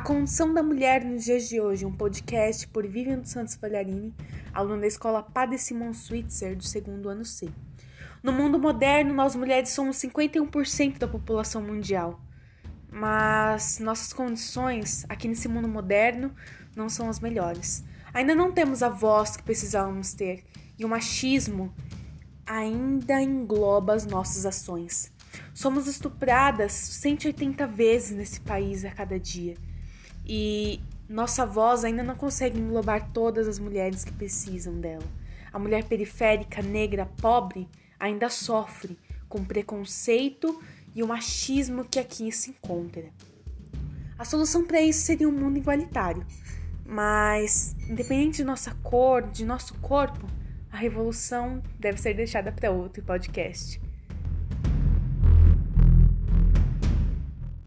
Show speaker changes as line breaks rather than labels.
Condição da Mulher nos Dias de Hoje, um podcast por Vivian dos Santos Palharini, aluna da escola Padre Simon Switzer, do segundo ano C. No mundo moderno, nós mulheres somos 51% da população mundial, mas nossas condições aqui nesse mundo moderno não são as melhores. Ainda não temos a voz que precisávamos ter e o machismo ainda engloba as nossas ações. Somos estupradas 180 vezes nesse país a cada dia e nossa voz ainda não consegue englobar todas as mulheres que precisam dela. A mulher periférica, negra, pobre ainda sofre com preconceito e o machismo que aqui se encontra. A solução para isso seria um mundo igualitário, mas independente de nossa cor, de nosso corpo, a revolução deve ser deixada para outro podcast.